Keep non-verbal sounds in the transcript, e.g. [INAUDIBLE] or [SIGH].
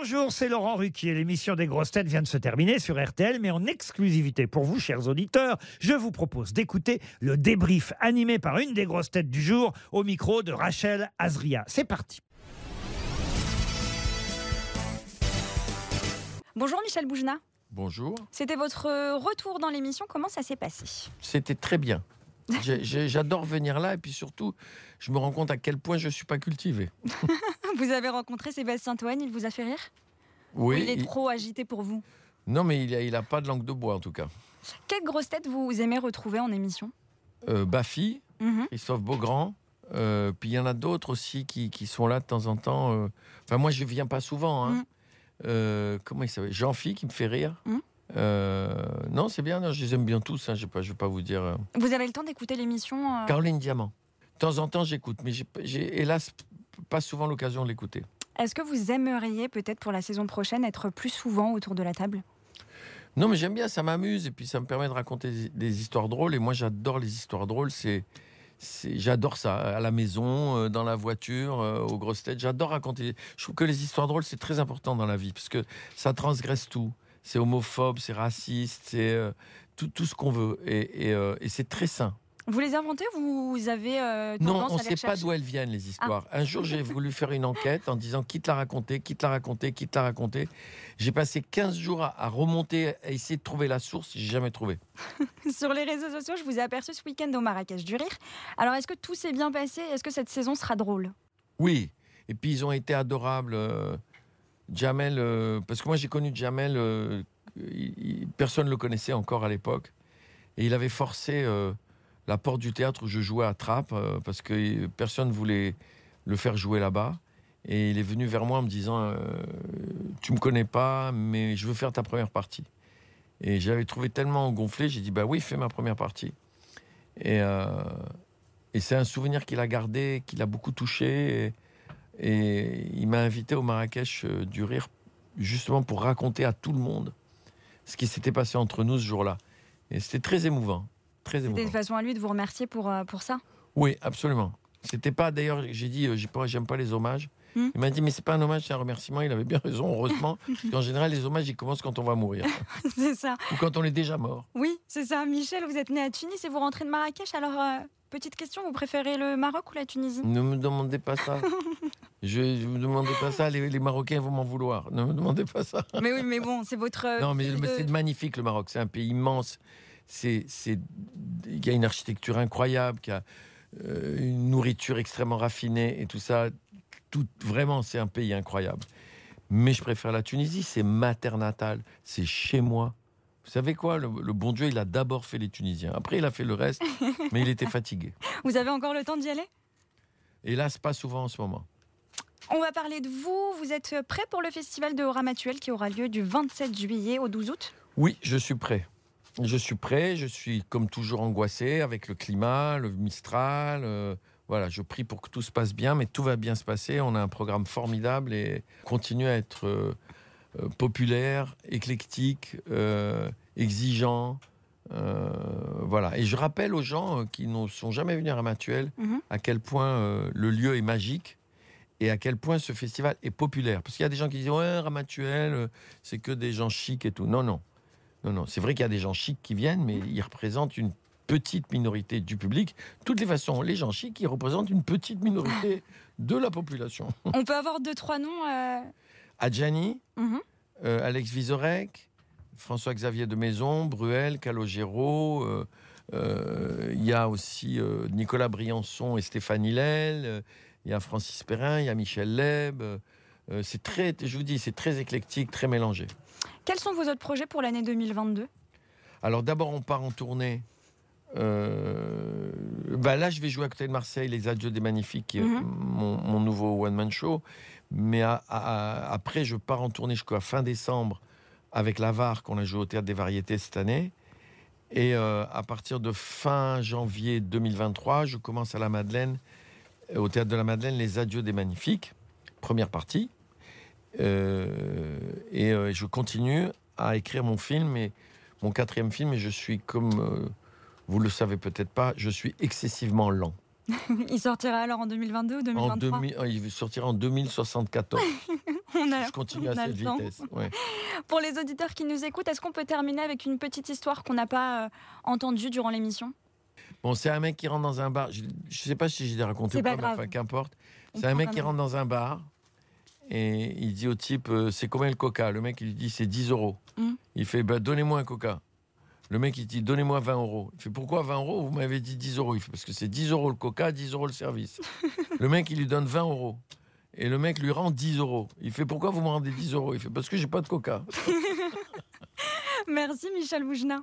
Bonjour, c'est Laurent Ruquier. L'émission des grosses têtes vient de se terminer sur RTL, mais en exclusivité pour vous, chers auditeurs, je vous propose d'écouter le débrief animé par une des grosses têtes du jour au micro de Rachel Azria. C'est parti. Bonjour Michel Boujna. Bonjour. C'était votre retour dans l'émission. Comment ça s'est passé? C'était très bien. J'adore venir là et puis surtout, je me rends compte à quel point je ne suis pas cultivé. [LAUGHS] [LAUGHS] Vous avez rencontré Sébastien Toen, il vous a fait rire? Ou Oui. il est il- trop agité pour vous? Non, mais il n'a il a pas de langue de bois en tout cas. Quelle grosse tête vous aimez retrouver en émission? Euh, Baffy, Mhm. Christophe Beaugrand. euh, puis il y en a d'autres aussi qui, qui sont là de temps en temps. euh. Enfin, moi, je viens pas souvent. hein. Mm. Euh, comment il s'appelle? Jean-Phi qui me fait rire. Mm. Euh, non, c'est bien. non, je les aime bien tous. hein, je ne vais, pas vous dire. Vous avez le temps d'écouter l'émission euh, Caroline Diamant. De temps en temps, j'écoute, mais j'ai hélas pas souvent l'occasion de l'écouter. Est-ce que vous aimeriez peut-être pour la saison prochaine être plus souvent autour de la table? Non, mais j'aime bien, ça m'amuse et puis ça me permet de raconter des- histoires drôles. Et moi, j'adore les histoires drôles. C'est, j'adore ça à la maison, euh, dans la voiture, euh, aux grosses têtes. J'adore raconter. Je trouve que les histoires drôles, c'est très important dans la vie parce que ça transgresse tout. C'est homophobe, c'est raciste, c'est euh, tout, tout ce qu'on veut. Et, et, et c'est très sain. Vous les inventez Vous avez euh, Non, on ne sait pas d'où elles viennent, les histoires. Un jour, j'ai voulu faire une enquête en disant quitte la raconter, quitte la raconter, quitte la raconter. J'ai passé 15 jours à, à remonter, à essayer de trouver la source. J'ai jamais trouvé. [LAUGHS] Sur les réseaux sociaux, je vous ai aperçu ce week-end au Marrakech du Rire. Alors, est-ce que tout s'est bien passé? Est-ce que cette saison sera drôle? Oui, et puis ils ont été adorables. euh, Jamel, euh, parce que moi j'ai connu Jamel, euh, il- il- personne ne le connaissait encore à l'époque. Et il avait forcé euh, la porte du théâtre où je jouais à Trappes, euh, parce que personne ne voulait le faire jouer là-bas. Et il est venu vers moi en me disant euh, Tu me connais pas, mais je veux faire ta première partie. Et j'avais trouvé tellement gonflé, j'ai dit Bah oui, fais ma première partie. Et, euh, et c'est un souvenir qu'il a gardé, qu'il a beaucoup touché. Et, il m'a invité au Marrakech euh, du Rire, justement pour raconter à tout le monde ce qui s'était passé entre nous ce jour-là. Et c'était très émouvant. Très C'était une façon à lui de vous remercier pour, euh, pour ça Oui, absolument. C'était pas, d'ailleurs, j'ai dit, euh, j'aime pas les hommages. Hmm. Il m'a dit, mais c'est pas un hommage, c'est un remerciement. Il avait bien raison, heureusement. [LAUGHS] parce qu'en général, les hommages, ils commencent quand on va mourir. [LAUGHS] C'est ça. ou quand on est déjà mort. Oui, c'est ça. Michel, vous êtes né à Tunis et vous rentrez de Marrakech. Alors, euh, petite question, vous préférez le Maroc ou la Tunisie? Ne me demandez pas ça. [LAUGHS] Je ne vous demandez pas ça, les, les Marocains vont m'en vouloir. Ne me demandez pas ça. Mais oui, mais bon, c'est votre. Non, mais c'est magnifique le Maroc. C'est un pays immense. C'est, il y a une architecture incroyable, qui a euh, une nourriture extrêmement raffinée et tout ça. Tout, vraiment, c'est un pays incroyable. Mais je préfère la Tunisie. C'est ma terre natale. C'est chez moi. Vous savez quoi le, le bon Dieu, il a d'abord fait les Tunisiens. Après, il a fait le reste, [LAUGHS] mais il était fatigué. Vous avez encore le temps d'y aller? C'est pas souvent en ce moment. On va parler de vous. Vous êtes prêt pour le festival de Ramatuel qui aura lieu du 27 juillet au 12 août? Oui, je suis prêt. Je suis prêt, je suis comme toujours angoissé avec le climat, le Mistral. euh, voilà, je prie pour que tout se passe bien, mais tout va bien se passer. On a un programme formidable et continue à être euh, euh, populaire, éclectique, euh, exigeant. voilà. Et je rappelle aux gens qui ne sont jamais venus à Ramatuel Mhm. à quel point le lieu est magique et à quel point ce festival est populaire. Parce qu'il y a des gens qui disent Ouais, Ramatuel, c'est que des gens chics et tout. Non, non. Non, non. C'est vrai qu'il y a des gens chics qui viennent, mais ils représentent une petite minorité du public. De toutes les façons, les gens chics, ils représentent une petite minorité de la population. [LAUGHS] On peut avoir deux, trois noms euh, Adjani, mhm. euh, Alex Vizorek, François-Xavier de Maison, Bruel, Calogero. euh, euh, Il y a aussi Nicolas Briançon et Stéphane Hillel. Il y a Francis Perrin, il y a Michel Leb. Euh, c'est très, je vous dis, c'est très éclectique, très mélangé. Quels sont vos autres projets pour l'année 2022 Alors d'abord, on part en tournée. Euh, bah là, je vais jouer à côté de Marseille, Les Adieux des Magnifiques, Mhm. mon, mon nouveau one-man show. Mais à- à- après, je pars en tournée jusqu'à fin décembre avec l'Avare, qu'on a joué au Théâtre des Variétés cette année. Et euh, à partir de fin janvier 2023, je commence à la Madeleine, au Théâtre de la Madeleine, Les Adieux des Magnifiques, première partie. Euh, et euh, je continue à écrire mon film, et mon quatrième film, et je suis comme euh, vous le savez peut-être pas, je suis excessivement lent. [LAUGHS] Il sortira alors en 2022 ou En 2023 2000 euh, il sortira en 2074. [LAUGHS] On a, Je continue on à a cette le temps. vitesse. ouais. [LAUGHS] Pour les auditeurs qui nous écoutent, est-ce qu'on peut terminer avec une petite histoire qu'on n'a pas entendue durant l'émission? Bon, c'est un mec qui rentre dans un bar. Je ne sais pas si je l'ai raconté ou pas pas, mais enfin, qu'importe. C'est un mec qui rentre dans un bar et il dit au type euh, C'est combien le coca? Le mec, il lui dit C'est 10 euros. Mm. Il fait bah, Donnez-moi un coca. Le mec, il dit Donnez-moi 20 euros. Il fait Pourquoi 20 euros? Vous m'avez dit 10 euros. Il fait Parce que c'est 10 euros le coca, 10 euros le service. [LAUGHS] le mec, il lui donne 20 euros. Et le mec lui rend 10 euros. Il fait Pourquoi vous me rendez 10 euros? Il fait Parce que j'ai pas de coca. [LAUGHS] Merci Michel Boujna.